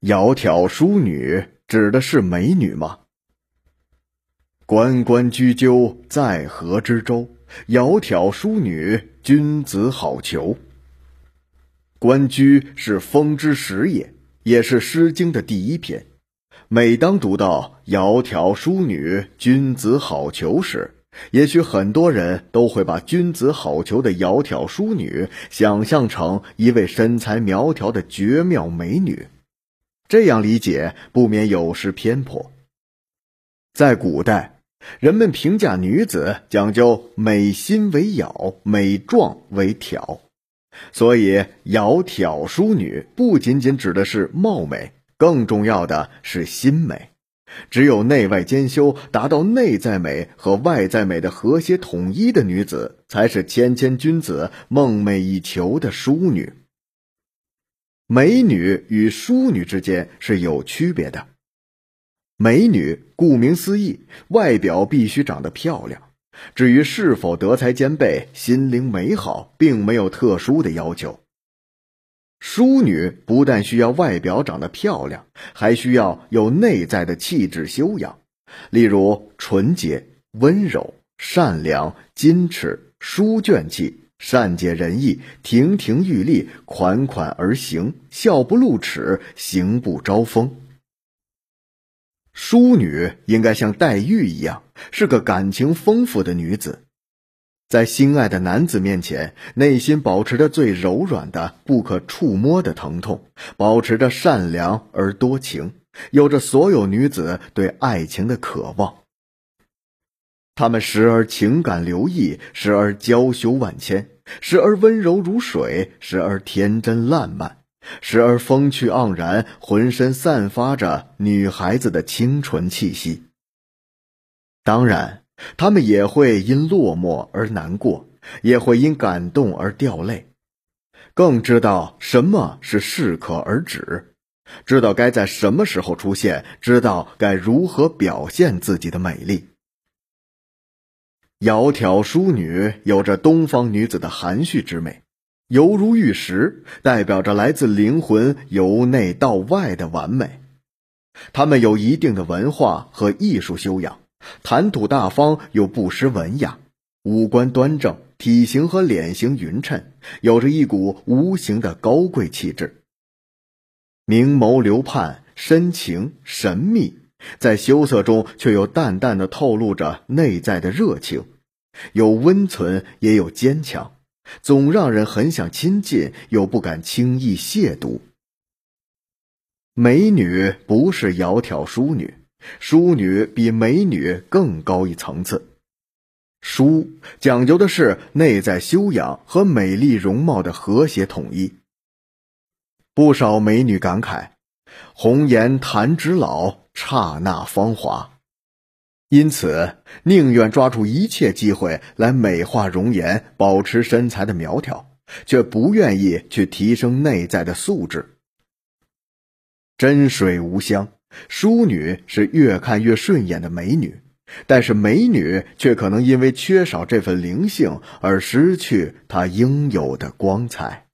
窈窕淑女指的是美女吗？关关雎鸠，在河之洲。窈窕淑女，君子好逑。关雎是风之始也，也是《诗经》的第一篇。每当读到“窈窕淑女，君子好逑”时，也许很多人都会把“君子好逑”的窈窕淑女想象成一位身材苗条的绝妙美女。这样理解不免有失偏颇。在古代，人们评价女子讲究美心为窈，美状为窕，所以窈窕淑女不仅仅指的是貌美，更重要的是心美。只有内外兼修，达到内在美和外在美的和谐统一的女子，才是谦谦君子梦寐以求的淑女。美女与淑女之间是有区别的。美女顾名思义，外表必须长得漂亮。至于是否德才兼备、心灵美好，并没有特殊的要求。淑女不但需要外表长得漂亮，还需要有内在的气质修养，例如纯洁、温柔、善良、矜持、书卷气。善解人意，亭亭玉立，款款而行，笑不露齿，行不招风。淑女应该像黛玉一样，是个感情丰富的女子，在心爱的男子面前，内心保持着最柔软的、不可触摸的疼痛，保持着善良而多情，有着所有女子对爱情的渴望。他们时而情感流溢，时而娇羞万千，时而温柔如水，时而天真烂漫，时而风趣盎然，浑身散发着女孩子的清纯气息。当然，他们也会因落寞而难过，也会因感动而掉泪，更知道什么是适可而止，知道该在什么时候出现，知道该如何表现自己的美丽。窈窕淑女有着东方女子的含蓄之美，犹如玉石，代表着来自灵魂由内到外的完美。她们有一定的文化和艺术修养，谈吐大方又不失文雅，五官端正，体型和脸型匀称，有着一股无形的高贵气质。明眸流盼，深情神秘。在羞涩中，却又淡淡的透露着内在的热情，有温存，也有坚强，总让人很想亲近，又不敢轻易亵渎。美女不是窈窕淑女，淑女比美女更高一层次。淑讲究的是内在修养和美丽容貌的和谐统一。不少美女感慨：“红颜弹指老。”刹那芳华，因此宁愿抓住一切机会来美化容颜、保持身材的苗条，却不愿意去提升内在的素质。真水无香，淑女是越看越顺眼的美女，但是美女却可能因为缺少这份灵性而失去她应有的光彩。